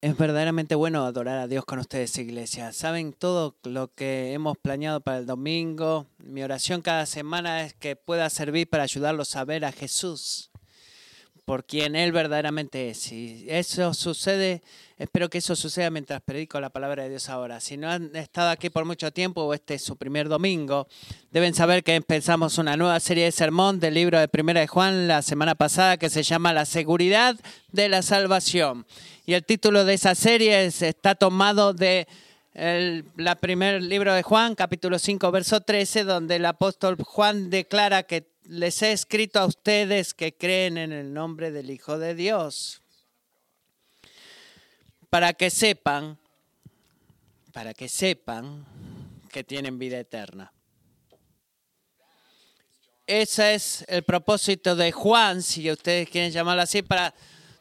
Es verdaderamente bueno adorar a Dios con ustedes, iglesia. Saben todo lo que hemos planeado para el domingo. Mi oración cada semana es que pueda servir para ayudarlos a ver a Jesús por quien Él verdaderamente es. Y eso sucede, espero que eso suceda mientras predico la palabra de Dios ahora. Si no han estado aquí por mucho tiempo o este es su primer domingo, deben saber que empezamos una nueva serie de sermón del libro de Primera de Juan la semana pasada que se llama La seguridad de la salvación. Y el título de esa serie está tomado de el la primer libro de Juan, capítulo 5, verso 13, donde el apóstol Juan declara que les he escrito a ustedes que creen en el nombre del Hijo de Dios, para que sepan, para que sepan que tienen vida eterna. Ese es el propósito de Juan, si ustedes quieren llamarlo así, para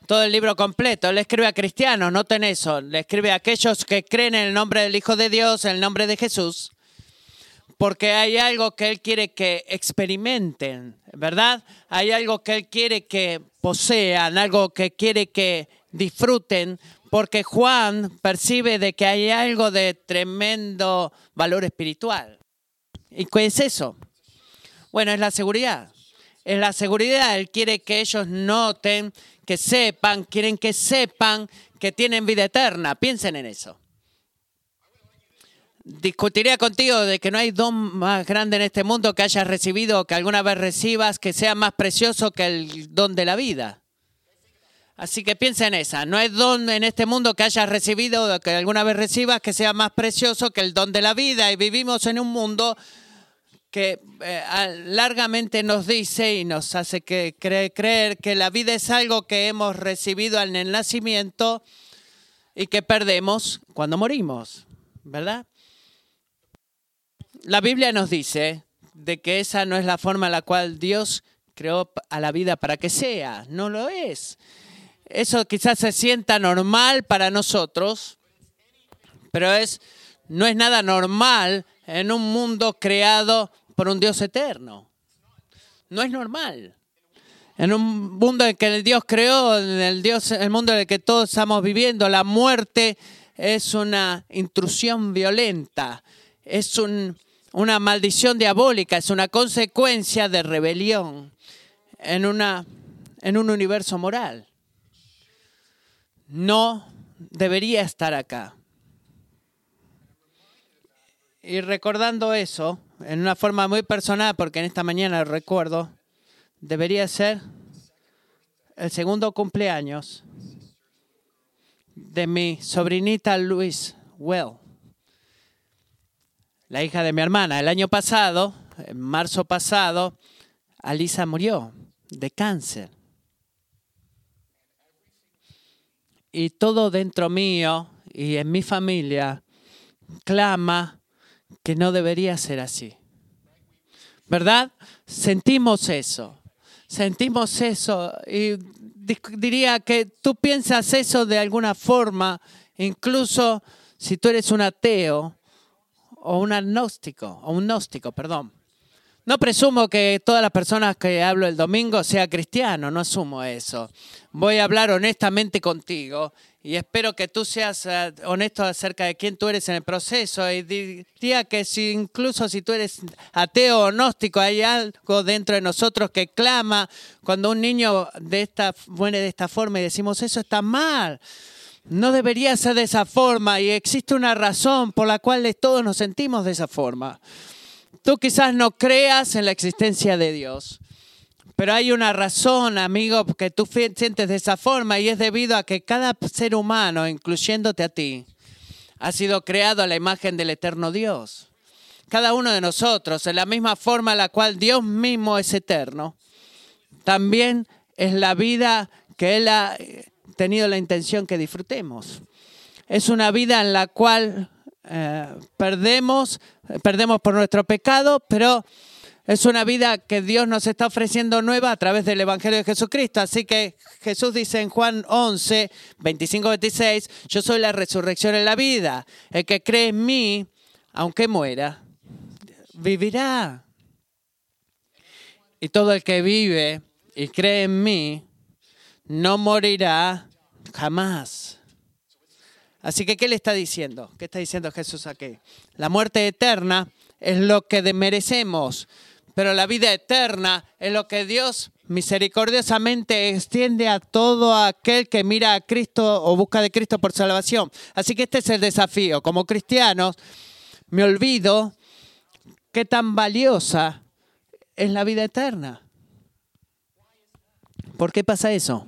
todo el libro completo. Le escribe a cristianos, noten eso. Le escribe a aquellos que creen en el nombre del Hijo de Dios, en el nombre de Jesús. Porque hay algo que Él quiere que experimenten, ¿verdad? Hay algo que Él quiere que posean, algo que quiere que disfruten, porque Juan percibe de que hay algo de tremendo valor espiritual. ¿Y qué es eso? Bueno, es la seguridad. Es la seguridad. Él quiere que ellos noten que sepan, quieren que sepan que tienen vida eterna. Piensen en eso. Discutiría contigo de que no hay don más grande en este mundo que hayas recibido o que alguna vez recibas que sea más precioso que el don de la vida. Así que piensa en esa. No hay don en este mundo que hayas recibido o que alguna vez recibas que sea más precioso que el don de la vida. Y vivimos en un mundo que eh, largamente nos dice y nos hace que creer que la vida es algo que hemos recibido en el nacimiento y que perdemos cuando morimos, ¿verdad? La Biblia nos dice de que esa no es la forma en la cual Dios creó a la vida para que sea, no lo es. Eso quizás se sienta normal para nosotros, pero es no es nada normal en un mundo creado por un Dios eterno. No es normal. En un mundo en que el Dios creó, en el, Dios, el mundo en el que todos estamos viviendo, la muerte es una intrusión violenta, es una maldición diabólica, es una consecuencia de rebelión en, una, en un universo moral. No debería estar acá. Y recordando eso, en una forma muy personal, porque en esta mañana recuerdo, debería ser el segundo cumpleaños de mi sobrinita Luis Well, la hija de mi hermana. El año pasado, en marzo pasado, Alisa murió de cáncer. Y todo dentro mío y en mi familia clama que no debería ser así. ¿Verdad? Sentimos eso. Sentimos eso. Y diría que tú piensas eso de alguna forma, incluso si tú eres un ateo o un agnóstico, o un gnóstico, perdón. No presumo que todas las personas que hablo el domingo sea cristiano, no asumo eso. Voy a hablar honestamente contigo y espero que tú seas eh, honesto acerca de quién tú eres en el proceso. Y diría que si incluso si tú eres ateo o gnóstico, hay algo dentro de nosotros que clama cuando un niño de esta, muere de esta forma y decimos, eso está mal. No debería ser de esa forma y existe una razón por la cual todos nos sentimos de esa forma. Tú quizás no creas en la existencia de Dios. Pero hay una razón, amigo, que tú sientes de esa forma y es debido a que cada ser humano, incluyéndote a ti, ha sido creado a la imagen del eterno Dios. Cada uno de nosotros, en la misma forma en la cual Dios mismo es eterno, también es la vida que Él ha tenido la intención que disfrutemos. Es una vida en la cual eh, perdemos, perdemos por nuestro pecado, pero es una vida que Dios nos está ofreciendo nueva a través del Evangelio de Jesucristo. Así que Jesús dice en Juan 11, 25, 26, yo soy la resurrección en la vida. El que cree en mí, aunque muera, vivirá. Y todo el que vive y cree en mí, no morirá jamás. Así que, ¿qué le está diciendo? ¿Qué está diciendo Jesús aquí? La muerte eterna es lo que merecemos, pero la vida eterna es lo que Dios misericordiosamente extiende a todo aquel que mira a Cristo o busca de Cristo por salvación. Así que este es el desafío. Como cristianos, me olvido qué tan valiosa es la vida eterna. ¿Por qué pasa eso?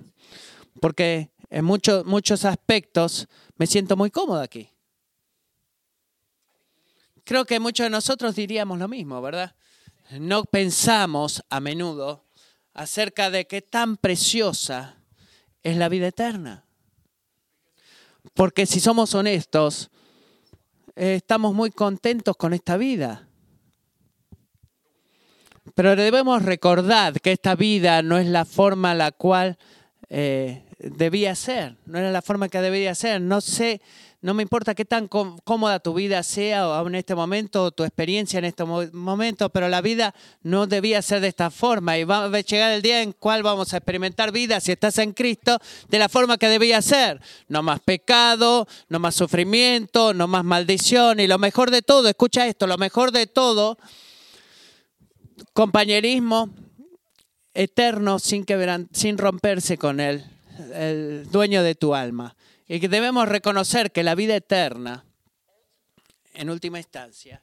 Porque en muchos, muchos aspectos me siento muy cómodo aquí. Creo que muchos de nosotros diríamos lo mismo, ¿verdad? No pensamos a menudo acerca de qué tan preciosa es la vida eterna. Porque si somos honestos, eh, estamos muy contentos con esta vida. Pero debemos recordar que esta vida no es la forma la cual eh, debía ser, no era la forma que debía ser. No sé, no me importa qué tan cómoda tu vida sea en este momento, o tu experiencia en este momento, pero la vida no debía ser de esta forma. Y va a llegar el día en cual vamos a experimentar vida, si estás en Cristo, de la forma que debía ser. No más pecado, no más sufrimiento, no más maldición. Y lo mejor de todo, escucha esto, lo mejor de todo, compañerismo eterno sin, sin romperse con él el dueño de tu alma. Y que debemos reconocer que la vida eterna, en última instancia,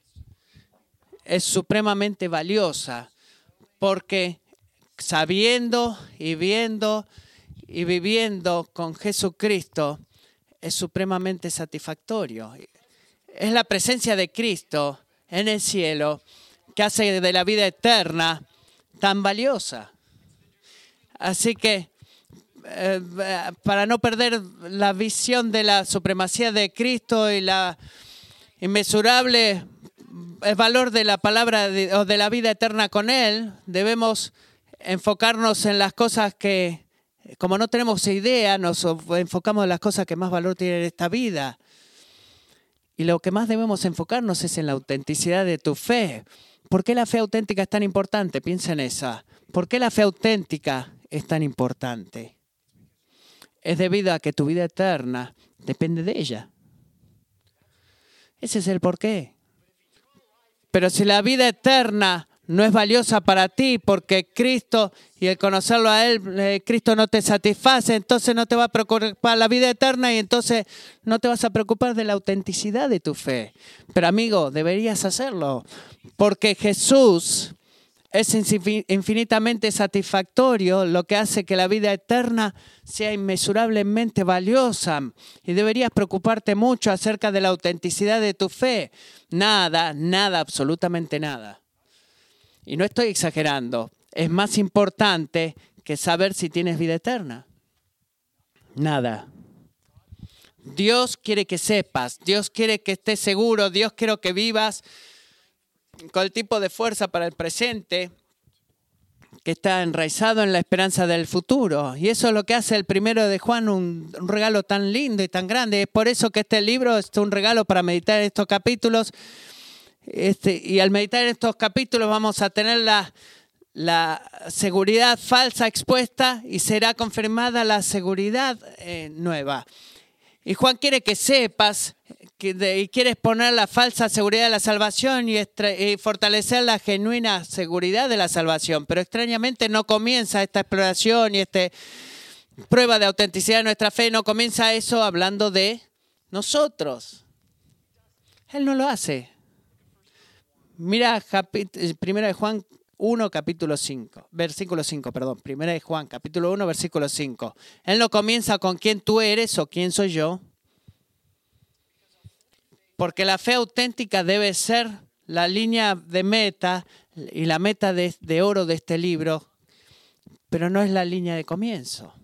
es supremamente valiosa porque sabiendo y viendo y viviendo con Jesucristo es supremamente satisfactorio. Es la presencia de Cristo en el cielo que hace de la vida eterna tan valiosa. Así que eh, para no perder la visión de la supremacía de Cristo y la inmesurable el valor de la palabra o de la vida eterna con Él, debemos enfocarnos en las cosas que, como no tenemos idea, nos enfocamos en las cosas que más valor tienen en esta vida. Y lo que más debemos enfocarnos es en la autenticidad de tu fe. ¿Por qué la fe auténtica es tan importante? Piensa en esa. ¿Por qué la fe auténtica es tan importante? Es debido a que tu vida eterna depende de ella. Ese es el porqué. Pero si la vida eterna no es valiosa para ti porque Cristo y el conocerlo a Él, eh, Cristo no te satisface, entonces no te va a preocupar la vida eterna y entonces no te vas a preocupar de la autenticidad de tu fe. Pero amigo, deberías hacerlo porque Jesús es infinitamente satisfactorio, lo que hace que la vida eterna sea inmesurablemente valiosa. Y deberías preocuparte mucho acerca de la autenticidad de tu fe. Nada, nada, absolutamente nada. Y no estoy exagerando. Es más importante que saber si tienes vida eterna. Nada. Dios quiere que sepas, Dios quiere que estés seguro, Dios quiere que vivas con el tipo de fuerza para el presente que está enraizado en la esperanza del futuro. Y eso es lo que hace el primero de Juan un, regalo tan lindo y tan grande. Es por eso que este libro es un regalo para meditar estos capítulos. Este, y al meditar en estos capítulos vamos a tener la, la seguridad falsa expuesta y será confirmada la seguridad eh, nueva. Y Juan quiere que sepas y quieres poner la falsa seguridad de la salvación y, fortalecer la genuina seguridad de la salvación. Pero extrañamente no comienza esta exploración y esta prueba de autenticidad de nuestra fe, no comienza eso hablando de nosotros. Él no lo hace. Mira, primera de Juan 1, capítulo 5, versículo 5, perdón, de Juan, capítulo 1, versículo 5. Él no comienza con quién tú eres o quién soy yo. Porque la fe auténtica debe ser la línea de meta y la meta de, oro de este libro, pero no es la línea de comienzo.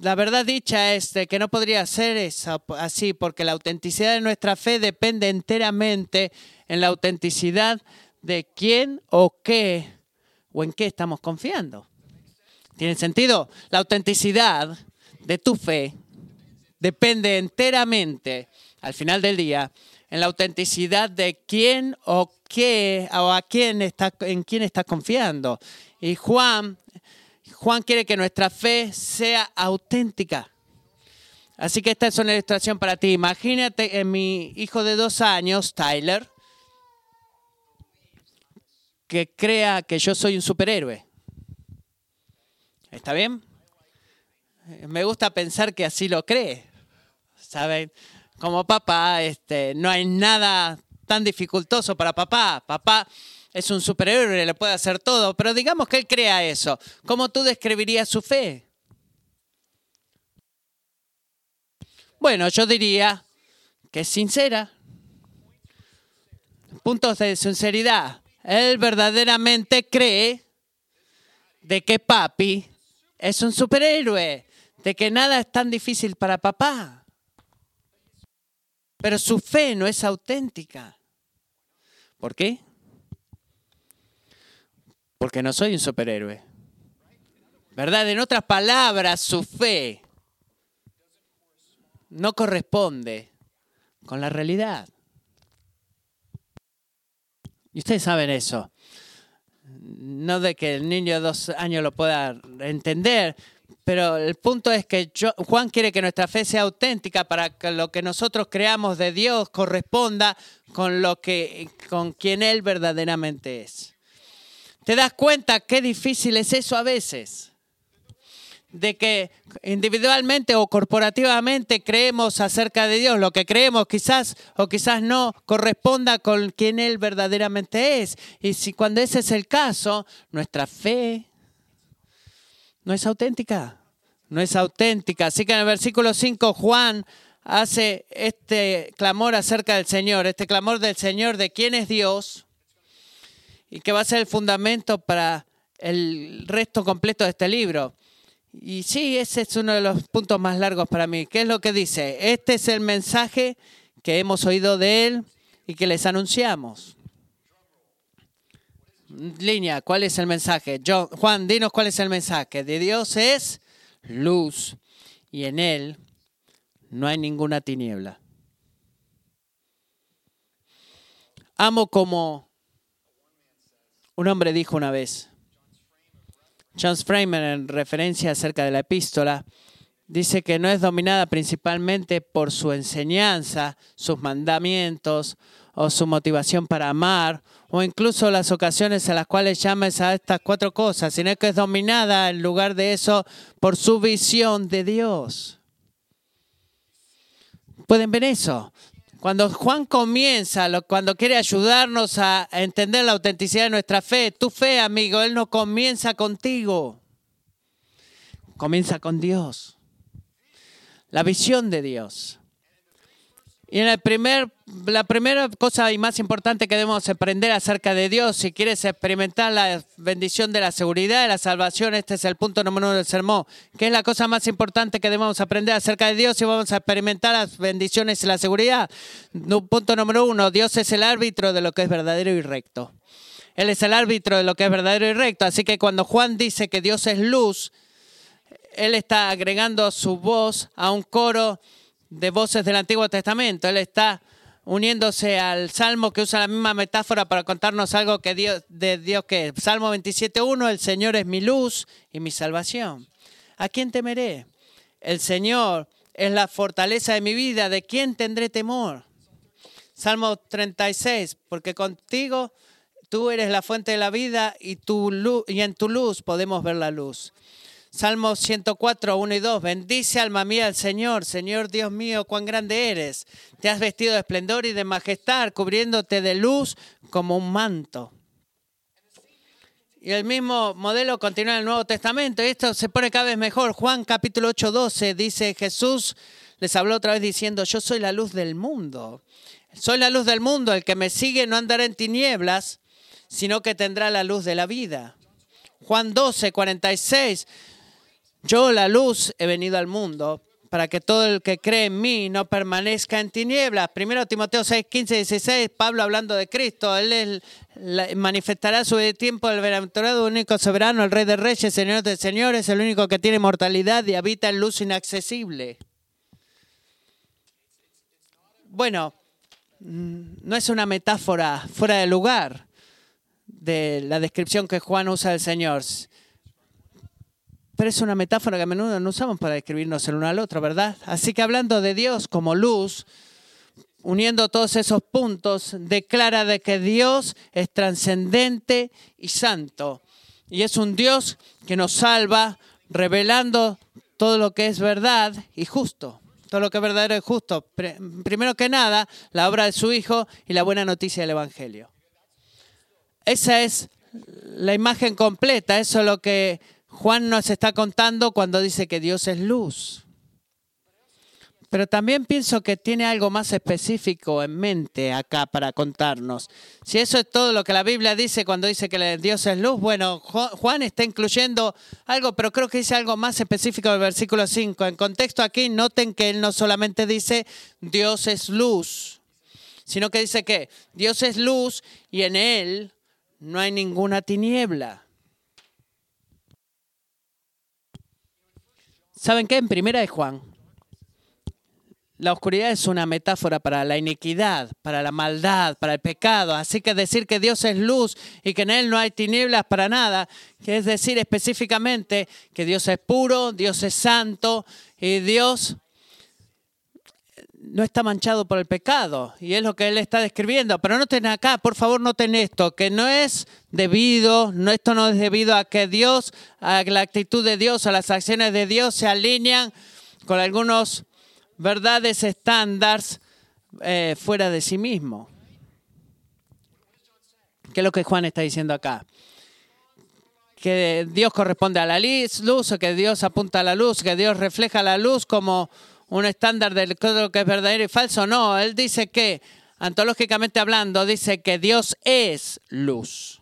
La verdad dicha es que no podría ser eso, así, porque la autenticidad de nuestra fe depende enteramente en la autenticidad de quién o qué o en qué estamos confiando. ¿Tiene sentido? La autenticidad de tu fe depende enteramente al final del día, en la autenticidad de quién o qué o a quién está, en quién está confiando. Y Juan, Juan quiere que nuestra fe sea auténtica. Así que esta es una ilustración para ti. Imagínate en mi hijo de dos años, Tyler, que crea que yo soy un superhéroe. ¿Está bien? Me gusta pensar que así lo cree. ¿Saben? Como papá, este, no hay nada tan dificultoso para papá. Papá es un superhéroe, le puede hacer todo, pero digamos que él crea eso. ¿Cómo tú describirías su fe? Bueno, yo diría que es sincera. Puntos de sinceridad. Él verdaderamente cree de que papi es un superhéroe, de que nada es tan difícil para papá. Pero su fe no es auténtica. ¿Por qué? Porque no soy un superhéroe. ¿Verdad? En otras palabras, su fe no corresponde con la realidad. Y ustedes saben eso. No de que el niño de dos años lo pueda entender, pero el punto es que Juan quiere que nuestra fe sea auténtica para que lo que nosotros creamos de Dios corresponda con lo que con quien él verdaderamente es. ¿Te das cuenta qué difícil es eso a veces? de que individualmente o corporativamente creemos acerca de Dios, lo que creemos quizás o quizás no corresponda con quien Él verdaderamente es. Y si cuando ese es el caso, nuestra fe no es auténtica no es auténtica. Así que en el versículo 5 Juan hace este clamor acerca del Señor, este clamor del Señor de quién es Dios y que va a ser el fundamento para el resto completo de este libro. Y sí, ese es uno de los puntos más largos para mí. ¿Qué es lo que dice? Este es el mensaje que hemos oído de Él y que les anunciamos. Línea, ¿cuál es el mensaje? Juan, dinos cuál es el mensaje. De Dios es luz y en Él no hay ninguna tiniebla. Amo como un hombre dijo una vez, John Framer en referencia acerca de la epístola, dice que no es dominada principalmente por su enseñanza, sus mandamientos o su motivación para amar o incluso las ocasiones en las cuales llames a estas cuatro cosas, sino que es dominada en lugar de eso por su visión de Dios. ¿Pueden ver eso? Cuando Juan comienza, cuando quiere ayudarnos a entender la autenticidad de nuestra fe, tu fe, amigo, Él no comienza contigo, comienza con Dios. La visión de Dios. Y en el primer, la primera cosa y más importante que debemos aprender acerca de Dios, si quieres experimentar la bendición de la seguridad, de la salvación, este es el punto número uno del sermón, que es la cosa más importante que debemos aprender acerca de Dios y vamos a experimentar las bendiciones y la seguridad. Punto número uno, Dios es el árbitro de lo que es verdadero y recto. Él es el árbitro de lo que es verdadero y recto. Así que cuando Juan dice que Dios es luz, él está agregando su voz a un coro de voces del Antiguo Testamento. Él está uniéndose al Salmo que usa la misma metáfora para contarnos algo que Dios, de Dios que es. Salmo 27.1, el Señor es mi luz y mi salvación. ¿A quién temeré? El Señor es la fortaleza de mi vida. ¿De quién tendré temor? Salmo 36, porque contigo tú eres la fuente de la vida y, en tu luz podemos ver la luz. Salmo 104, 1 y 2. Bendice alma mía al Señor. Señor Dios mío, cuán grande eres. Te has vestido de esplendor y de majestad, cubriéndote de luz como un manto. Y el mismo modelo continúa en el Nuevo Testamento. Y esto se pone cada vez mejor. Juan capítulo 8, 12 dice, Jesús les habló otra vez diciendo, yo soy la luz del mundo. Soy la luz del mundo. El que me sigue no andará en tinieblas, sino que tendrá la luz de la vida. Juan 12, 46. Yo, la luz, he venido al mundo para que todo el que cree en mí no permanezca en tinieblas. Primero Timoteo 6, 15, 16, Pablo hablando de Cristo. Él manifestará su tiempo el bienaventurado, único soberano, el rey de reyes, señor de señores, el único que tiene mortalidad y habita en luz inaccesible. Bueno, mm, no es una metáfora fuera de lugar de la descripción que Juan usa del Señor pero es una metáfora que a menudo no usamos para describirnos el uno al otro, ¿verdad? Así que hablando de Dios como luz, uniendo todos esos puntos, declara de que Dios es trascendente y santo. Y es un Dios que nos salva, revelando todo lo que es verdad y justo. Todo lo que es verdadero y justo. Primero que nada, la obra de su Hijo y la buena noticia del Evangelio. Esa es la imagen completa. Eso es lo que Juan nos está contando cuando dice que Dios es luz. Pero también pienso que tiene algo más específico en mente acá para contarnos. Si eso es todo lo que la Biblia dice cuando dice que Dios es luz, bueno, Juan está incluyendo algo, pero creo que dice algo más específico del versículo 5. En contexto aquí, noten que él no solamente dice Dios es luz, sino que dice que Dios es luz y en él no hay ninguna tiniebla. ¿Saben qué? En primera de Juan la oscuridad es una metáfora para la iniquidad, para la maldad, para el pecado. Así que decir que Dios es luz y que en Él no hay tinieblas para nada, que es decir específicamente que Dios es puro, Dios es santo y Dios no está manchado por el pecado. Y es lo que Él está describiendo. Pero noten acá, por favor, noten esto, que no es debido, no, esto no es debido a que Dios, a la actitud de Dios, a las acciones de Dios se alinean con algunos verdades estándares eh, fuera de sí mismo. ¿Qué es lo que Juan está diciendo acá? Que Dios corresponde a la luz, o que Dios apunta a la luz, que Dios refleja la luz como un estándar de lo que es verdadero y falso. No, él dice que, antológicamente hablando, dice que Dios es luz.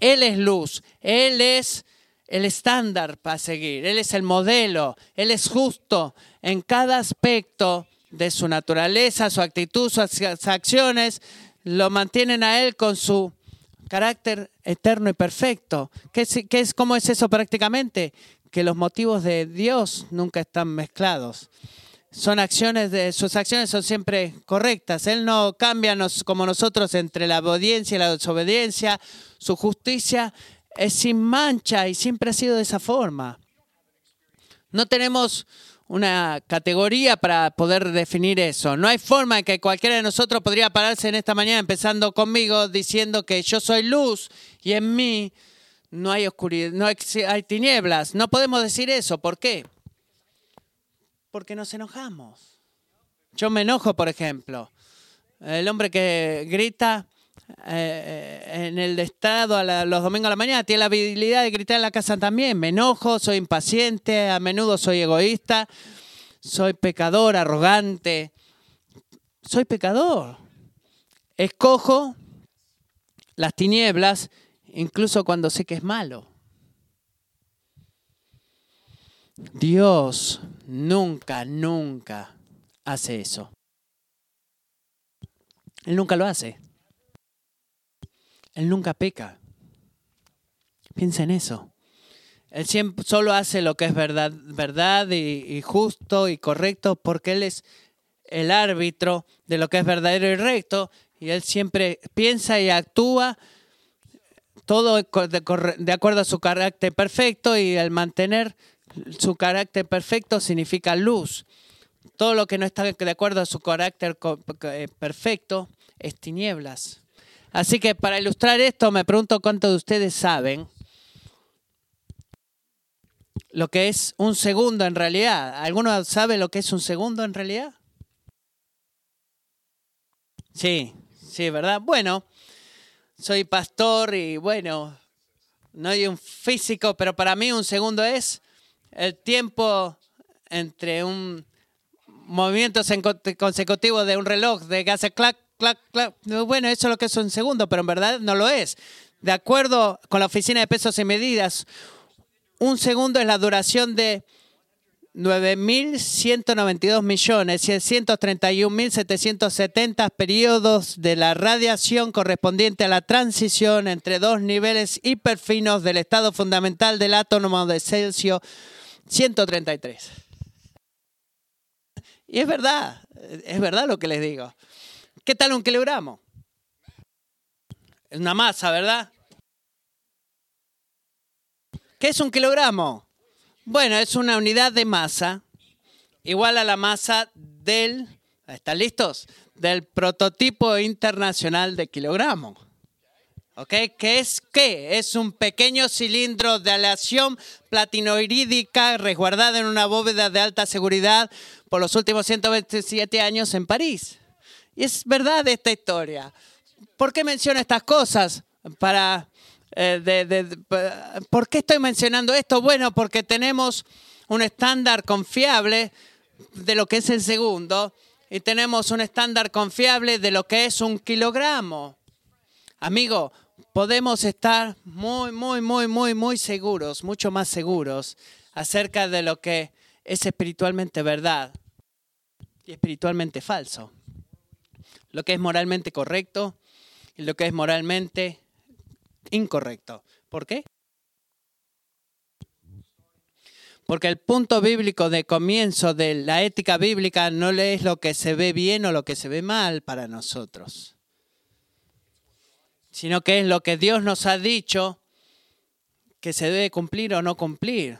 Él es luz. Él es el estándar para seguir. Él es el modelo. Él es justo en cada aspecto de su naturaleza, su actitud, sus acciones. Lo mantienen a Él con su carácter eterno y perfecto. ¿Qué es, ¿Cómo es eso prácticamente? Que los motivos de Dios nunca están mezclados. Son acciones de, sus acciones son siempre correctas. Él no cambia como nosotros entre la obediencia y la desobediencia. Su justicia es sin mancha y siempre ha sido de esa forma. No tenemos una categoría para poder definir eso. No hay forma en que cualquiera de nosotros podría pararse en esta mañana, empezando conmigo, diciendo que yo soy luz y en mí no hay oscuridad, no hay, hay tinieblas. No podemos decir eso. ¿Por qué? Porque nos enojamos. Yo me enojo, por ejemplo. El hombre que grita eh, eh, en el estado a los domingos a la mañana, tiene la habilidad de gritar en la casa también. Me enojo, soy impaciente, a menudo soy egoísta, soy pecador, arrogante. Soy pecador. Escojo las tinieblas incluso cuando sé que es malo. Dios nunca, nunca hace eso. Él nunca lo hace. Él nunca peca. Piensa en eso. Él siempre, solo hace lo que es verdad, verdad y, justo y correcto porque Él es el árbitro de lo que es verdadero y recto y Él siempre piensa y actúa todo de, acuerdo a su carácter perfecto y al mantener su carácter perfecto significa luz. Todo lo que no está de acuerdo a su carácter eh, perfecto es tinieblas. Así que para ilustrar esto, me pregunto cuántos de ustedes saben lo que es un segundo en realidad. ¿Alguno sabe lo que es un segundo en realidad? Sí, sí, ¿verdad? Bueno, soy pastor y bueno, no hay un físico, pero para mí un segundo es el tiempo entre un movimiento consecutivo de un reloj de gas clac bueno, eso es lo que es un segundo, pero en verdad no lo es. De acuerdo con la Oficina de Pesos y Medidas, un segundo es la duración de 9.192 millones y 131.770 periodos de la radiación correspondiente a la transición entre dos niveles hiperfinos del estado fundamental del átomo de Celsius 133. Y es verdad, es verdad lo que les digo. ¿Qué tal un kilogramo? Es una masa, ¿verdad? ¿Qué es un kilogramo? Bueno, es una unidad de masa igual a la masa del, ¿están listos? Del prototipo internacional de kilogramo. ¿Ok? ¿Qué es qué? Es un pequeño cilindro de aleación platinoirídica resguardada en una bóveda de alta seguridad por los últimos 127 años en París. Y es verdad esta historia. ¿Por qué menciono estas cosas? Para, eh, ¿Por qué estoy mencionando esto? Bueno, porque tenemos un estándar confiable de lo que es el segundo y tenemos un estándar confiable de lo que es un kilogramo. Amigo, podemos estar muy, muy, muy, muy, muy seguros, mucho más seguros acerca de lo que es espiritualmente verdad y espiritualmente falso. Lo que es moralmente correcto y lo que es moralmente incorrecto. ¿Por qué? Porque el punto bíblico de comienzo de la ética bíblica no es lo que se ve bien o lo que se ve mal para nosotros, sino que es lo que Dios nos ha dicho que se debe cumplir o no cumplir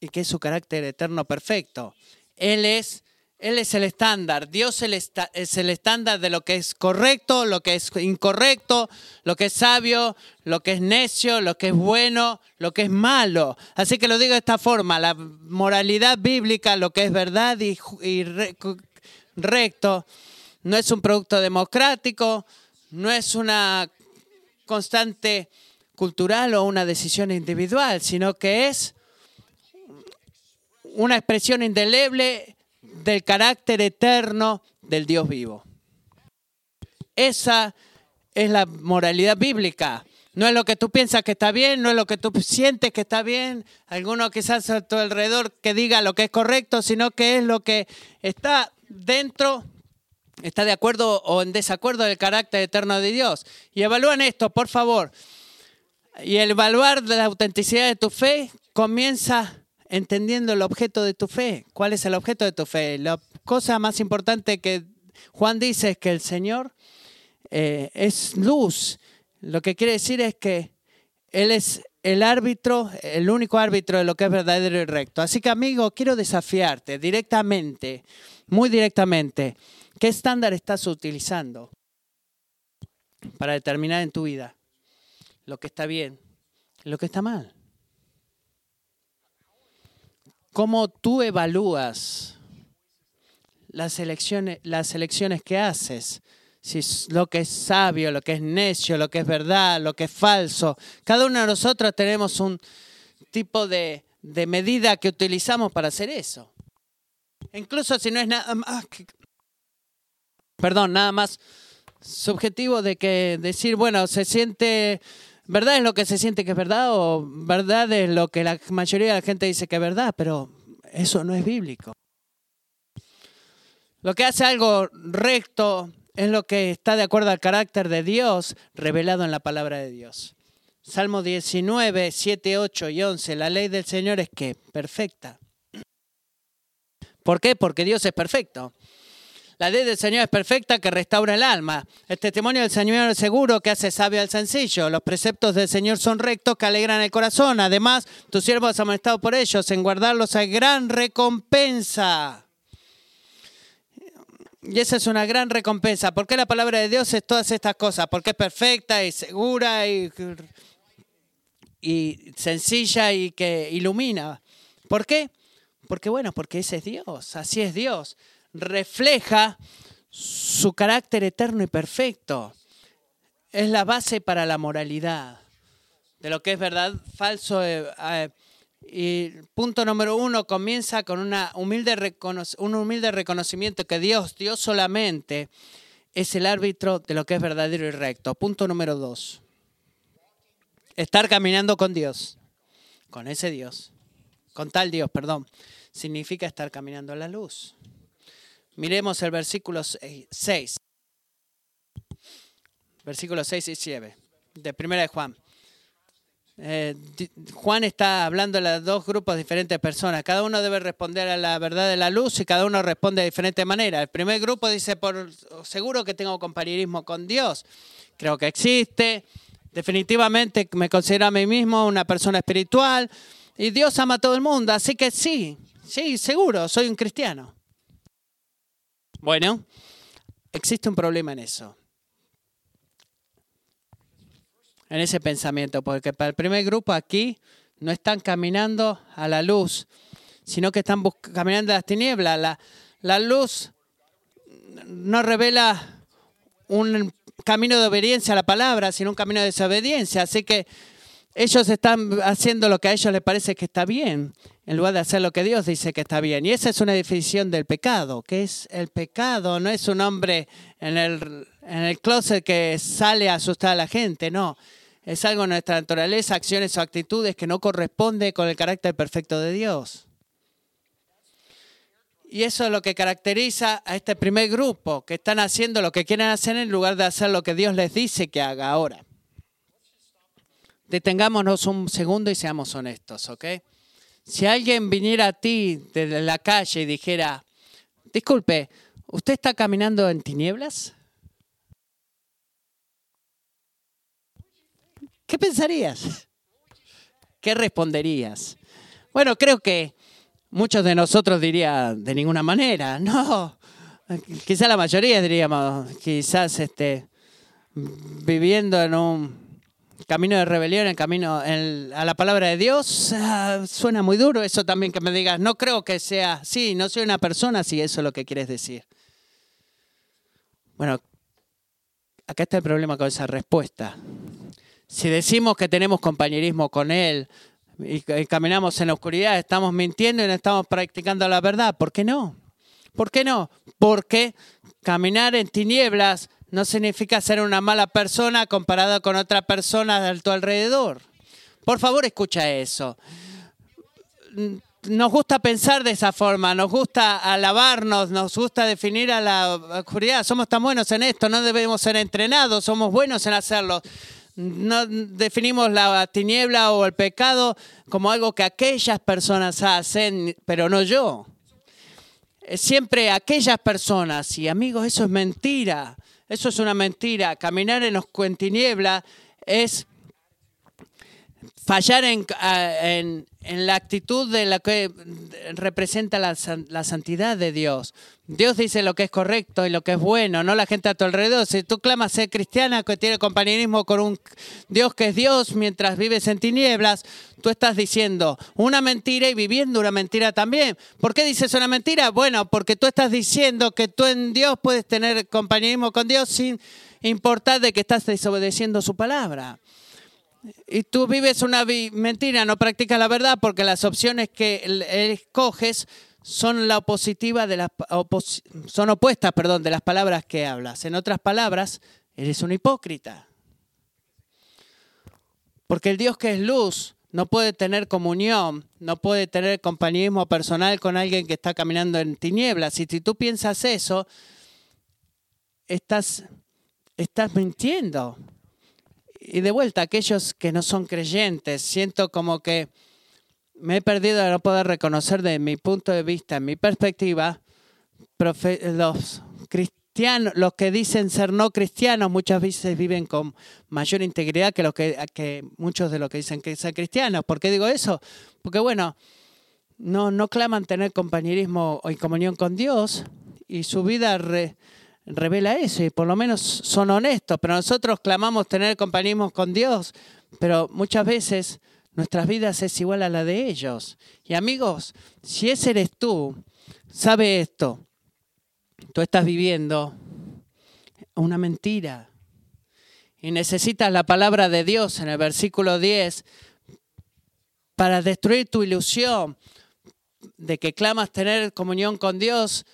y que es su carácter eterno perfecto. Él es él es el estándar. Dios es el estándar de lo que es correcto, lo que es incorrecto, lo que es sabio, lo que es necio, lo que es bueno, lo que es malo. Así que lo digo de esta forma, la moralidad bíblica, lo que es verdad y, recto, no es un producto democrático, no es una constante cultural o una decisión individual, sino que es una expresión indeleble del carácter eterno del Dios vivo. Esa es la moralidad bíblica. No es lo que tú piensas que está bien, no es lo que tú sientes que está bien, alguno quizás a tu alrededor que diga lo que es correcto, sino que es lo que está dentro, está de acuerdo o en desacuerdo del carácter eterno de Dios. Y evalúan esto, por favor. Y el evaluar la autenticidad de tu fe comienza entendiendo el objeto de tu fe. ¿Cuál es el objeto de tu fe? La cosa más importante que Juan dice es que el Señor eh, es luz. Lo que quiere decir es que Él es el árbitro, el único árbitro de lo que es verdadero y recto. Así que amigo, quiero desafiarte directamente, muy directamente, ¿qué estándar estás utilizando para determinar en tu vida lo que está bien, lo que está mal? cómo tú evalúas las elecciones, las que haces. Si es lo que es sabio, lo que es necio, lo que es verdad, lo que es falso. Cada uno de nosotros tenemos un tipo de, medida que utilizamos para hacer eso. Incluso si no es nada más, perdón, nada más subjetivo de que decir, bueno, se siente verdad es lo que se siente que es verdad o verdad es lo que la mayoría de la gente dice que es verdad, pero eso no es bíblico. Lo que hace algo recto es lo que está de acuerdo al carácter de Dios revelado en la palabra de Dios. Salmo 19, 7, 8 y 11. La ley del Señor es que perfecta. ¿Por qué? Porque Dios es perfecto. La ley del Señor es perfecta que restaura el alma. El testimonio del Señor es seguro que hace sabio al sencillo. Los preceptos del Señor son rectos que alegran el corazón. Además, tus siervos han estado por ellos. En guardarlos hay gran recompensa. Y esa es una gran recompensa. ¿Por qué la palabra de Dios es todas estas cosas? Porque es perfecta y segura y, y sencilla y que ilumina. ¿Por qué? Porque bueno, porque ese es Dios, así es Dios refleja su carácter eterno y perfecto. Es la base para la moralidad, de lo que es verdad, falso. Eh, eh, y punto número uno comienza con una humilde un humilde reconocimiento que Dios, Dios solamente, es el árbitro de lo que es verdadero y recto. Punto número dos. Estar caminando con Dios, con ese Dios, con tal Dios, perdón, significa estar caminando a la luz. Miremos el versículo 6. Versículos 6 y 7 de Primera de Juan. Eh, Juan está hablando de dos grupos diferentes de personas. Cada uno debe responder a la verdad de la luz y cada uno responde de diferente manera. El primer grupo dice, por seguro que tengo compañerismo con Dios. Creo que existe. Definitivamente me considero a mí mismo una persona espiritual. Y Dios ama a todo el mundo, así que sí, sí, seguro, soy un cristiano. Bueno, existe un problema en eso. En ese pensamiento, porque para el primer grupo aquí no están caminando a la luz, sino que están caminando a las tinieblas. La, la luz no revela un camino de obediencia a la palabra, sino un camino de desobediencia. Así que ellos están haciendo lo que a ellos les parece que está bien, en lugar de hacer lo que Dios dice que está bien. Y esa es una definición del pecado, que es el pecado, no es un hombre en el, en el closet que sale a asustar a la gente, no. Es algo en nuestra naturaleza, acciones o actitudes que no corresponde con el carácter perfecto de Dios. Y eso es lo que caracteriza a este primer grupo, que están haciendo lo que quieren hacer en lugar de hacer lo que Dios les dice que haga ahora. Detengámonos un segundo y seamos honestos, ¿ok? Si alguien viniera a ti desde la calle y dijera, disculpe, ¿usted está caminando en tinieblas? ¿Qué pensarías? ¿Qué responderías? Bueno, creo que muchos de nosotros dirían de ninguna manera, no. Quizás la mayoría diríamos, quizás este, viviendo en un camino de rebelión, en camino a la palabra de Dios, ah, suena muy duro eso también que me digas, no creo que sea, sí, no soy una persona, si eso es lo que quieres decir. Bueno, acá está el problema con esa respuesta. Si decimos que tenemos compañerismo con Él y, caminamos en la oscuridad, estamos mintiendo y no estamos practicando la verdad. ¿Por qué no? ¿Por qué no? Porque caminar en tinieblas no significa ser una mala persona comparada con otra persona a tu alrededor. Por favor, escucha eso. Nos gusta pensar de esa forma, nos gusta alabarnos, nos gusta definir a la oscuridad. Somos tan buenos en esto, no debemos ser entrenados, somos buenos en hacerlo no definimos la tiniebla o el pecado como algo que aquellas personas hacen, pero no yo. Siempre aquellas personas, y amigos, eso es mentira, eso es una mentira. Caminar en, en tiniebla es fallar en, en, en, la actitud de la que representa la, la, santidad de Dios. Dios dice lo que es correcto y lo que es bueno, no la gente a tu alrededor. Si tú clamas ser cristiana que tiene compañerismo con un Dios que es Dios mientras vives en tinieblas, tú estás diciendo una mentira y viviendo una mentira también. ¿Por qué dices una mentira? Bueno, porque tú estás diciendo que tú en Dios puedes tener compañerismo con Dios sin importar de que estás desobedeciendo su palabra y tú vives una mentira, no practicas la verdad porque las opciones que escoges son la opositiva de las son opuestas, perdón, de las palabras que hablas. En otras palabras, eres un hipócrita. Porque el Dios que es luz no puede tener comunión, no puede tener compañerismo personal con alguien que está caminando en tinieblas. Y si tú piensas eso, estás, estás mintiendo y de vuelta, aquellos que no son creyentes, siento como que me he perdido de no poder reconocer de mi punto de vista, en mi perspectiva, los cristianos, los que dicen ser no cristianos, muchas veces viven con mayor integridad que, los que, muchos de los que dicen que son cristianos. ¿Por qué digo eso? Porque bueno, no, no claman tener compañerismo y comunión con Dios y su vida revela eso y por lo menos son honestos, pero nosotros clamamos tener compañerismo con Dios, pero muchas veces nuestras vidas es igual a la de ellos. Y amigos, si ese eres tú, sabe esto, tú estás viviendo una mentira y necesitas la palabra de Dios en el versículo 10 para destruir tu ilusión de que clamas tener comunión con Dios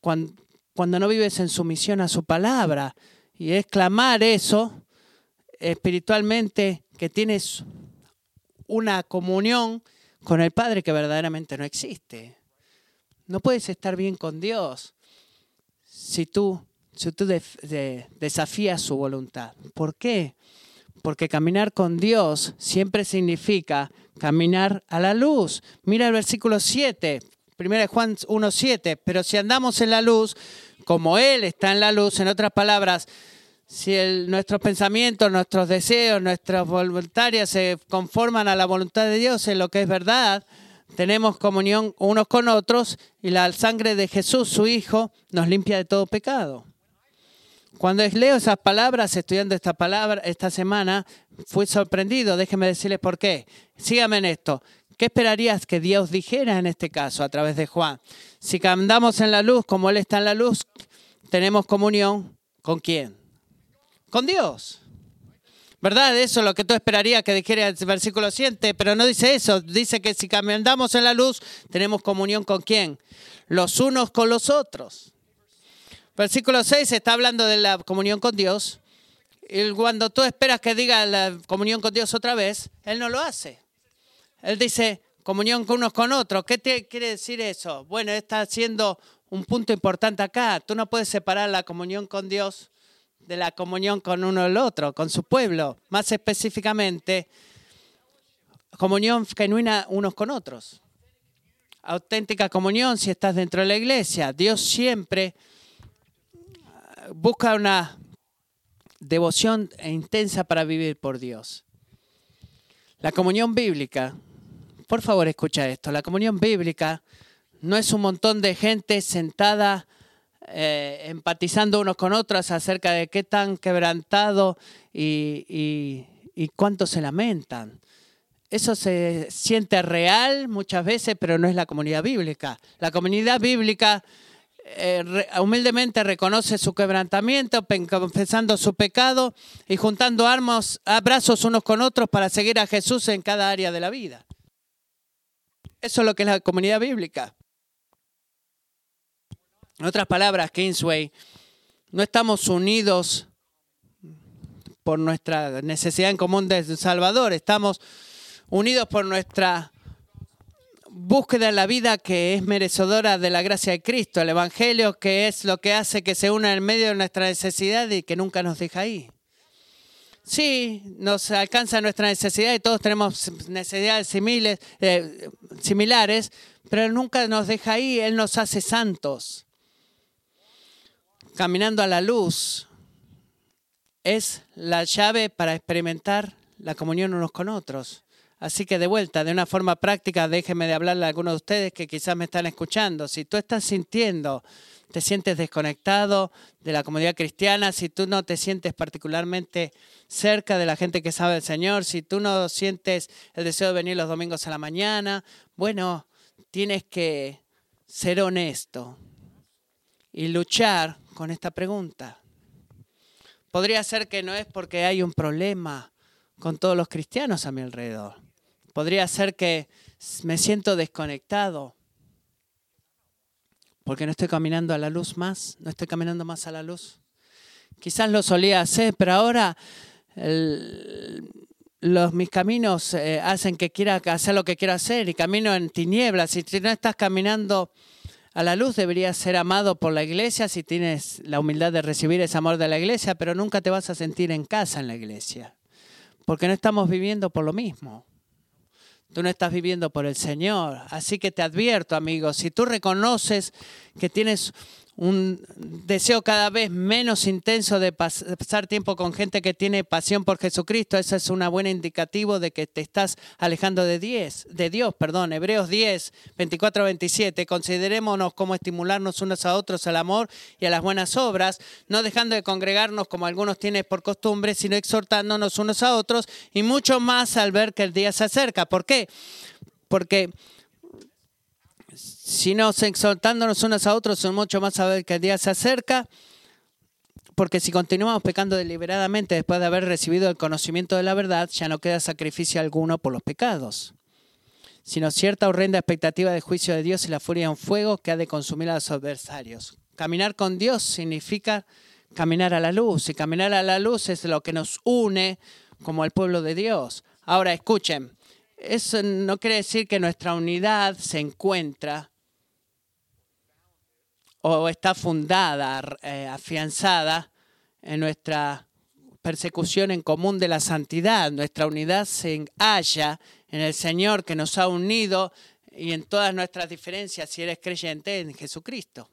cuando, cuando no vives en sumisión a su palabra. Y es clamar eso espiritualmente, que tienes una comunión con el Padre que verdaderamente no existe. No puedes estar bien con Dios si tú, si tú desafías su voluntad. ¿Por qué? Porque caminar con Dios siempre significa caminar a la luz. Mira el versículo 7, 1 Juan 1.7, pero si andamos en la luz, como Él está en la luz, en otras palabras, si nuestros pensamientos, nuestros deseos, nuestras voluntarias se conforman a la voluntad de Dios en lo que es verdad, tenemos comunión unos con otros y la sangre de Jesús, su Hijo, nos limpia de todo pecado. Cuando leo esas palabras, estudiando esta palabra esta semana, fui sorprendido. Déjeme decirles por qué. Sígame en esto. ¿Qué esperarías que Dios dijera en este caso a través de Juan? Si andamos en la luz como Él está en la luz, tenemos comunión con quién? Con Dios. ¿Verdad? Eso es lo que tú esperarías que dijera el versículo 7, pero no dice eso. Dice que si andamos en la luz, tenemos comunión con quién? Los unos con los otros. Versículo 6 está hablando de la comunión con Dios. Y cuando tú esperas que diga la comunión con Dios otra vez, Él no lo hace. Él dice comunión con unos con otros. ¿Qué te quiere decir eso? Bueno, está haciendo un punto importante acá. Tú no puedes separar la comunión con Dios de la comunión con uno el otro, con su pueblo. Más específicamente, comunión genuina unos con otros. Auténtica comunión si estás dentro de la iglesia. Dios siempre busca una devoción intensa para vivir por Dios. La comunión bíblica, por favor escucha esto, la comunión bíblica no es un montón de gente sentada eh, empatizando unos con otros acerca de qué tan quebrantado y, cuánto se lamentan. Eso se siente real muchas veces, pero no es la comunidad bíblica. La comunidad bíblica eh, humildemente reconoce su quebrantamiento, confesando su pecado y juntando armas, abrazos unos con otros para seguir a Jesús en cada área de la vida. Eso es lo que es la comunidad bíblica. En otras palabras, Kingsway, no estamos unidos por nuestra necesidad en común de Salvador, estamos unidos por nuestra búsqueda en la vida que es merecedora de la gracia de Cristo, el Evangelio que es lo que hace que se una en medio de nuestra necesidad y que nunca nos deja ahí. Sí, nos alcanza nuestra necesidad y todos tenemos necesidades similares, eh, similares, pero nunca nos deja ahí, Él nos hace santos. Caminando a la luz es la llave para experimentar la comunión unos con otros. Así que de vuelta, de una forma práctica, déjeme de hablarle a algunos de ustedes que quizás me están escuchando. Si tú estás sintiendo, te sientes desconectado de la comunidad cristiana, si tú no te sientes particularmente cerca de la gente que sabe el Señor, si tú no sientes el deseo de venir los domingos a la mañana, bueno, tienes que ser honesto y luchar con esta pregunta. Podría ser que no es porque hay un problema con todos los cristianos a mi alrededor. Podría ser que me siento desconectado porque no estoy caminando a la luz más, no estoy caminando más a la luz. Quizás lo solía hacer, pero ahora los, mis caminos eh, hacen que quiera hacer lo que quiero hacer y camino en tinieblas. Si no estás caminando a la luz, deberías ser amado por la iglesia si tienes la humildad de recibir ese amor de la iglesia, pero nunca te vas a sentir en casa en la iglesia, porque no estamos viviendo por lo mismo. Tú no estás viviendo por el Señor. Así que te advierto, amigos, si tú reconoces que tienes un deseo cada vez menos intenso de pasar tiempo con gente que tiene pasión por Jesucristo, eso es un buen indicativo de que te estás alejando de, de Dios. Perdón, Hebreos 10, 24 27. Considerémonos como estimularnos unos a otros al amor y a las buenas obras, no dejando de congregarnos como algunos tienen por costumbre, sino exhortándonos unos a otros y mucho más al ver que el día se acerca. ¿Por qué? Porque sino exaltándonos unos a otros, mucho más saber que el día se acerca, porque si continuamos pecando deliberadamente después de haber recibido el conocimiento de la verdad, ya no queda sacrificio alguno por los pecados, sino cierta horrenda expectativa de juicio de Dios y la furia de un fuego que ha de consumir a los adversarios. Caminar con Dios significa caminar a la luz, y caminar a la luz es lo que nos une como el pueblo de Dios. Ahora escuchen, eso no quiere decir que nuestra unidad se encuentra o está fundada, eh, afianzada en nuestra persecución en común de la santidad. Nuestra unidad se halla en el Señor que nos ha unido y en todas nuestras diferencias si eres creyente en Jesucristo.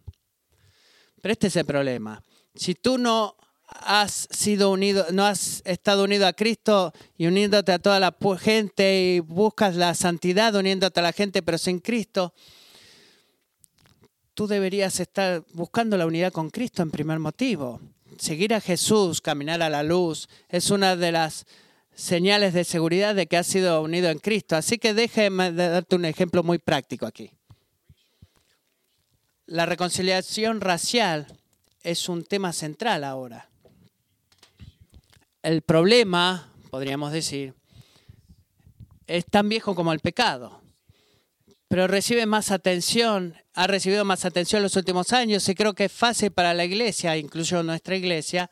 Pero este es el problema. Si tú no has sido unido, no has estado unido a Cristo y uniéndote a toda la gente y buscas la santidad uniéndote a la gente, pero sin Cristo, tú deberías estar buscando la unidad con Cristo en primer motivo. Seguir a Jesús, caminar a la luz, es una de las señales de seguridad de que has sido unido en Cristo. Así que déjeme darte un ejemplo muy práctico aquí. La reconciliación racial es un tema central ahora. El problema, podríamos decir, es tan viejo como el pecado, pero recibe más atención, ha recibido más atención en los últimos años y creo que es fácil para la iglesia, incluso nuestra iglesia,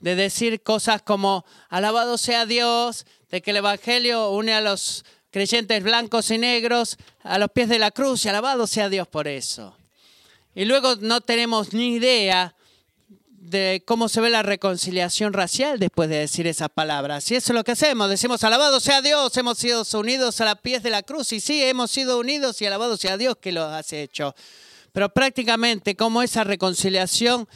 de decir cosas como, alabado sea Dios, de que el Evangelio une a los creyentes blancos y negros a los pies de la cruz y alabado sea Dios por eso. Y luego no tenemos ni idea de cómo se ve la reconciliación racial después de decir esas palabras. Y eso es lo que hacemos. Decimos, alabado sea Dios, hemos sido unidos a los pies de la cruz. Y sí, hemos sido unidos y alabado sea Dios que lo has hecho. Pero prácticamente, cómo esa reconciliación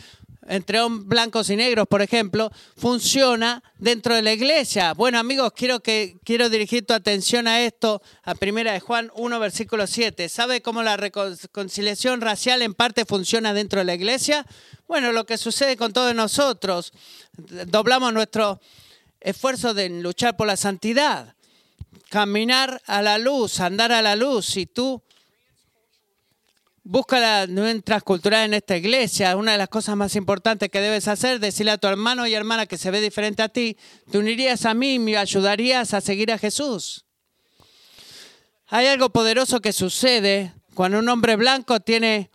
entre blancos y negros, por ejemplo, funciona dentro de la iglesia. Bueno, amigos, quiero, que, quiero dirigir tu atención a esto, a primera de Juan 1, versículo 7. ¿Sabe cómo la reconciliación racial en parte funciona dentro de la iglesia? Bueno, lo que sucede con todos nosotros, doblamos nuestro esfuerzo de luchar por la santidad, caminar a la luz, andar a la luz. y tú busca la nueva transcultural en esta iglesia. Una de las cosas más importantes que debes hacer es decirle a tu hermano y hermana que se ve diferente a ti, te unirías a mí y me ayudarías a seguir a Jesús. Hay algo poderoso que sucede cuando un hombre blanco tiene,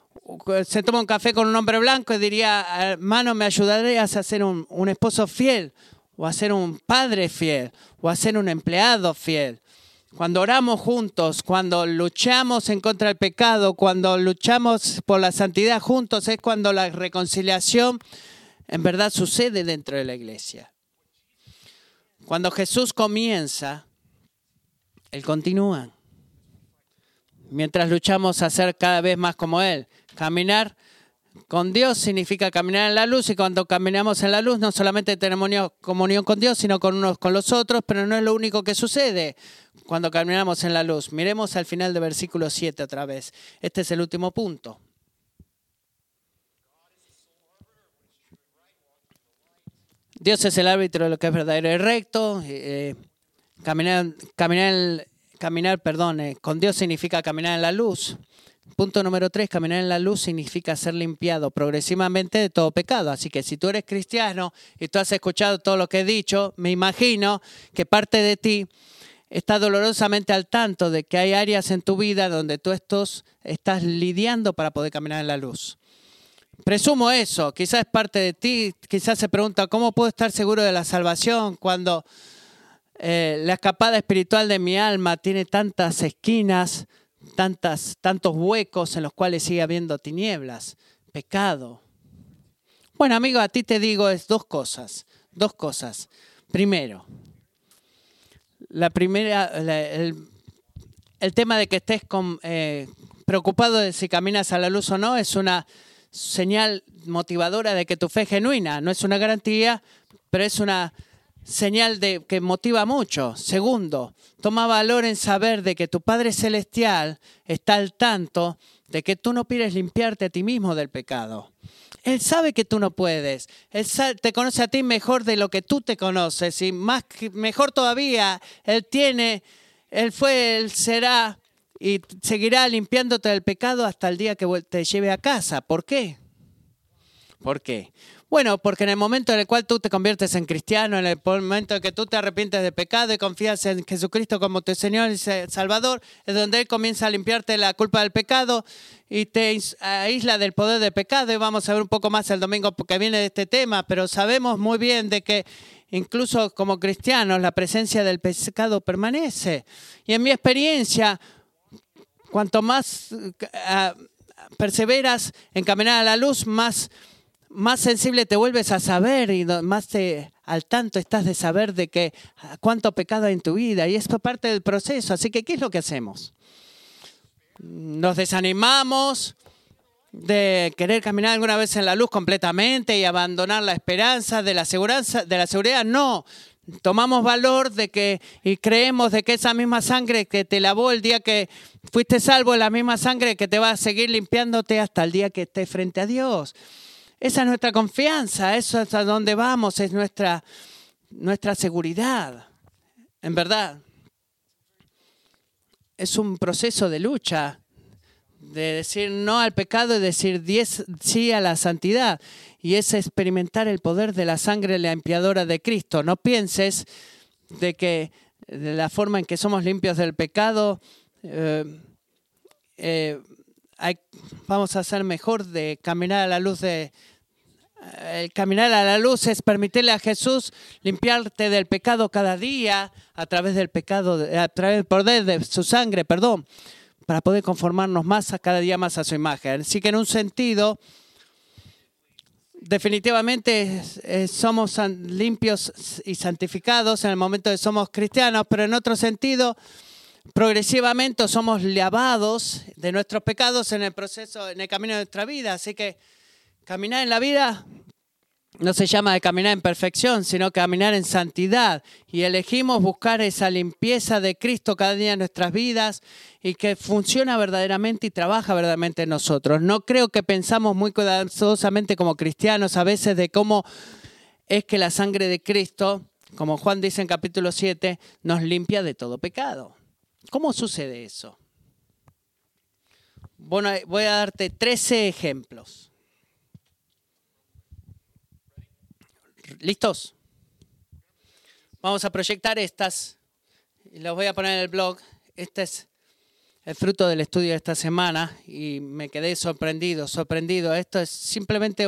se toma un café con un hombre blanco y diría, hermano, me ayudarías a ser un, un esposo fiel, o a ser un padre fiel, o a ser un empleado fiel. Cuando oramos juntos, cuando luchamos en contra del pecado, cuando luchamos por la santidad juntos, es cuando la reconciliación en verdad sucede dentro de la iglesia. Cuando Jesús comienza, Él continúa. Mientras luchamos a ser cada vez más como Él, caminar con Dios significa caminar en la luz y cuando caminamos en la luz no solamente tenemos comunión con Dios, sino con unos con los otros, pero no es lo único que sucede cuando caminamos en la luz. Miremos al final del versículo 7 otra vez. Este es el último punto. Dios es el árbitro de lo que es verdadero y recto. Eh, caminar, caminar, caminar perdón, eh, con Dios significa caminar en la luz. Punto número tres, caminar en la luz significa ser limpiado progresivamente de todo pecado. Así que si tú eres cristiano y tú has escuchado todo lo que he dicho, me imagino que parte de ti está dolorosamente al tanto de que hay áreas en tu vida donde tú estás, estás lidiando para poder caminar en la luz. Presumo eso, quizás es parte de ti, quizás se pregunta, ¿cómo puedo estar seguro de la salvación cuando eh, la escapada espiritual de mi alma tiene tantas esquinas? tantas, tantos huecos en los cuales sigue habiendo tinieblas, pecado. Bueno, amigo, a ti te digo es dos cosas, dos cosas. Primero, la primera, el, tema de que estés eh, preocupado de si caminas a la luz o no es una señal motivadora de que tu fe es genuina. No es una garantía, pero es una señal de que motiva mucho. Segundo, toma valor en saber de que tu Padre Celestial está al tanto de que tú no quieres limpiarte a ti mismo del pecado. Él sabe que tú no puedes. Él te conoce a ti mejor de lo que tú te conoces y más mejor todavía, él tiene, él fue, él será y seguirá limpiándote del pecado hasta el día que te lleve a casa. ¿Por qué? ¿Por qué? Bueno, porque en el momento en el cual tú te conviertes en cristiano, en el momento en que tú te arrepientes de pecado y confías en Jesucristo como tu Señor y Salvador, es donde Él comienza a limpiarte la culpa del pecado y te aísla del poder del pecado. Y vamos a ver un poco más el domingo porque viene de este tema, pero sabemos muy bien de que incluso como cristianos la presencia del pecado permanece. Y en mi experiencia, cuanto más uh, perseveras en caminar a la luz, más más sensible te vuelves a saber y más al tanto estás de saber de que ah, cuánto pecado hay en tu vida y esto es parte del proceso. Así que, ¿qué es lo que hacemos? Nos desanimamos de querer caminar alguna vez en la luz completamente y abandonar la esperanza de la seguridad, de la seguridad. No, tomamos valor de que y creemos de que esa misma sangre que te lavó el día que fuiste salvo la misma sangre que te va a seguir limpiándote hasta el día que estés frente a Dios. Esa es nuestra confianza, eso es a donde vamos, es nuestra, nuestra seguridad. En verdad, es un proceso de lucha de decir no al pecado y decir sí a la santidad. Y es experimentar el poder de la sangre limpiadora de Cristo. No pienses de que de la forma en que somos limpios del pecado, eh, eh, vamos a ser mejor de caminar a la luz de... El caminar a la luz es permitirle a Jesús limpiarte del pecado cada día a través del pecado, a través del poder de su sangre, perdón para poder conformarnos más a cada día más a su imagen. Así que en un sentido, definitivamente eh, somos limpios y santificados en el momento de somos cristianos, pero en otro sentido, progresivamente somos lavados de nuestros pecados en el proceso, en el camino de nuestra vida. Así que caminar en la vida no se llama de caminar en perfección, sino caminar en santidad. Y elegimos buscar esa limpieza de Cristo cada día en nuestras vidas y que funciona verdaderamente y trabaja verdaderamente en nosotros. No creo que pensamos muy cuidadosamente como cristianos a veces de cómo es que la sangre de Cristo, como Juan dice en capítulo 7, nos limpia de todo pecado. ¿Cómo sucede eso? Bueno, voy a darte 13 ejemplos. ¿Listos? Vamos a proyectar estas y los voy a poner en el blog. Este es el fruto del estudio de esta semana y me quedé sorprendido, sorprendido. Esto es simplemente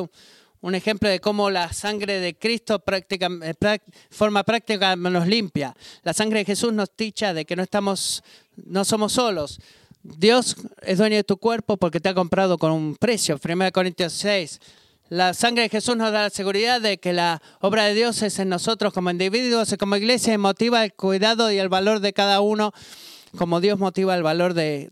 un ejemplo de cómo la sangre de Cristo práctica, eh, forma práctica nos limpia. La sangre de Jesús nos dicha de que no estamos, no somos solos. Dios es dueño de tu cuerpo porque te ha comprado con un precio. 1 Corintios 6. La sangre de Jesús nos da la seguridad de que la obra de Dios es en nosotros como individuos y como iglesia y motiva el cuidado y el valor de cada uno como Dios motiva el valor de,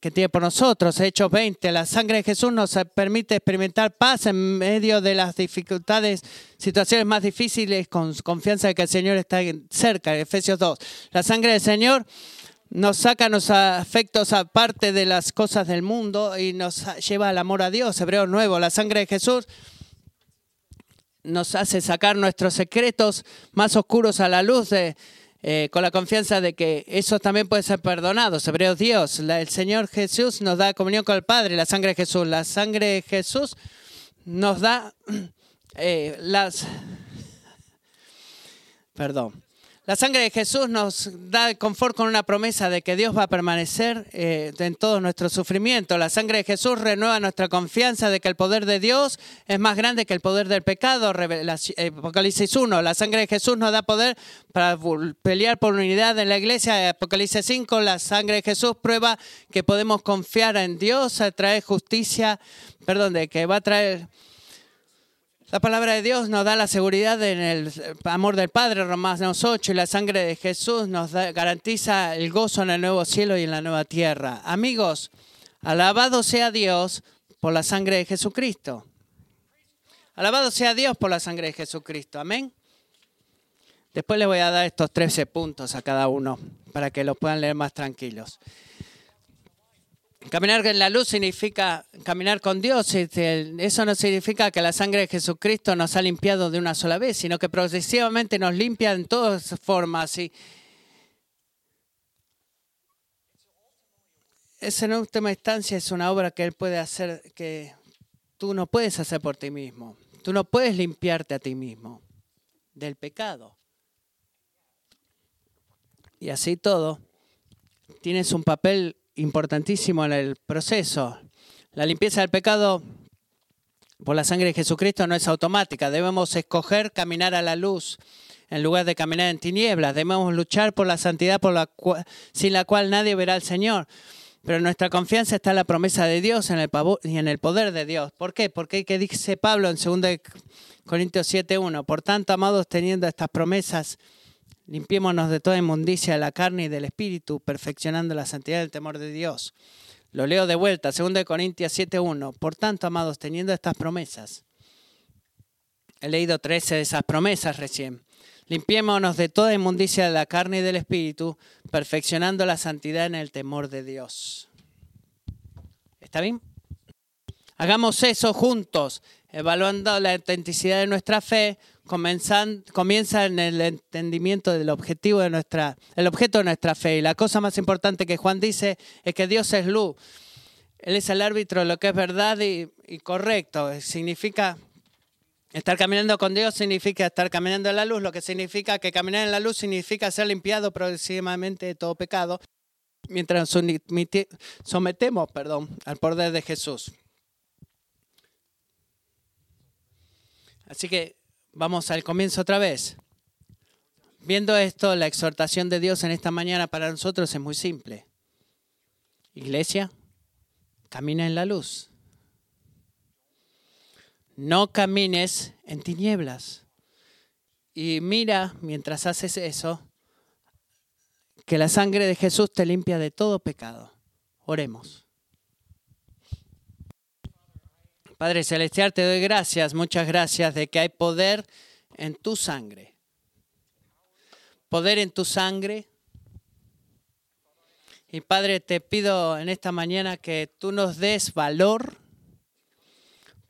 que tiene por nosotros. Hechos 20, la sangre de Jesús nos permite experimentar paz en medio de las dificultades, situaciones más difíciles, con confianza de que el Señor está cerca. Efesios 2, la sangre del Señor nos saca los afectos aparte de las cosas del mundo y nos lleva al amor a Dios. Hebreo nuevo, la sangre de Jesús nos hace sacar nuestros secretos más oscuros a la luz eh, con la confianza de que eso también puede ser perdonado. Hebreos Dios, el Señor Jesús nos da comunión con el Padre, la sangre de Jesús. La sangre de Jesús nos da eh, las... Perdón. La sangre de Jesús nos da confort con una promesa de que Dios va a permanecer eh, en todo nuestro sufrimiento. La sangre de Jesús renueva nuestra confianza de que el poder de Dios es más grande que el poder del pecado. Apocalipsis 1. La sangre de Jesús nos da poder para pelear por unidad en la iglesia. Apocalipsis 5. La sangre de Jesús prueba que podemos confiar en Dios, traer justicia, perdón, de que va a traer la palabra de Dios nos da la seguridad en el amor del Padre, Romanos 8, y la sangre de Jesús nos garantiza el gozo en el nuevo cielo y en la nueva tierra. Amigos, alabado sea Dios por la sangre de Jesucristo. Alabado sea Dios por la sangre de Jesucristo. Amén. Después les voy a dar estos 13 puntos a cada uno para que los puedan leer más tranquilos. Caminar en la luz significa caminar con Dios. Eso no significa que la sangre de Jesucristo nos ha limpiado de una sola vez, sino que progresivamente nos limpia en todas formas. Y esa en última instancia es una obra que Él puede hacer que tú no puedes hacer por ti mismo. Tú no puedes limpiarte a ti mismo del pecado. Y así todo, tienes un papel importantísimo en el proceso. La limpieza del pecado por la sangre de Jesucristo no es automática. Debemos escoger caminar a la luz en lugar de caminar en tinieblas. Debemos luchar por la santidad sin la cual nadie verá al Señor. Pero nuestra confianza está en la promesa de Dios en el y en el poder de Dios. ¿Por qué? Porque que dice Pablo en 2 Corintios 7.1. Por tanto, amados, teniendo estas promesas, Limpiémonos de toda inmundicia de la carne y del espíritu, perfeccionando la santidad del temor de Dios. Lo leo de vuelta, 2 Corintios 7.1. Por tanto, amados, teniendo estas promesas, he leído 13 de esas promesas recién. Limpiémonos de toda inmundicia de la carne y del espíritu, perfeccionando la santidad en el temor de Dios. ¿Está bien? Hagamos eso juntos, evaluando la autenticidad de nuestra fe, comienza en el entendimiento del objetivo de nuestra, el objeto de nuestra fe. Y la cosa más importante que Juan dice es que Dios es luz. Él es el árbitro de lo que es verdad y, correcto. Significa Estar caminando con Dios significa estar caminando en la luz, lo que significa que caminar en la luz significa ser limpiado progresivamente de todo pecado, mientras sometemos perdón, al poder de Jesús. Así que vamos al comienzo otra vez. Viendo esto, la exhortación de Dios en esta mañana para nosotros es muy simple. Iglesia, camina en la luz no camines en tinieblas. Y mira, mientras haces eso, que la sangre de Jesús te limpia de todo pecado. Oremos. Padre Celestial, te doy gracias, muchas gracias de que hay poder en tu sangre. Poder en tu sangre. Y Padre, te pido en esta mañana que tú nos des valor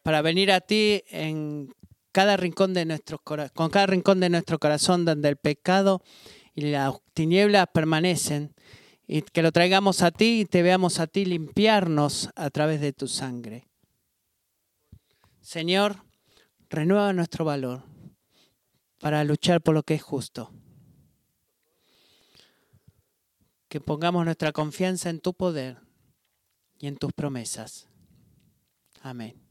para venir a ti en cada rincón de nuestro, con cada rincón de nuestro corazón donde el pecado y las tinieblas permanecen y que lo traigamos a ti y te veamos a ti limpiarnos a través de tu sangre. Señor, renueva nuestro valor para luchar por lo que es justo. Que pongamos nuestra confianza en tu poder y en tus promesas. Amén.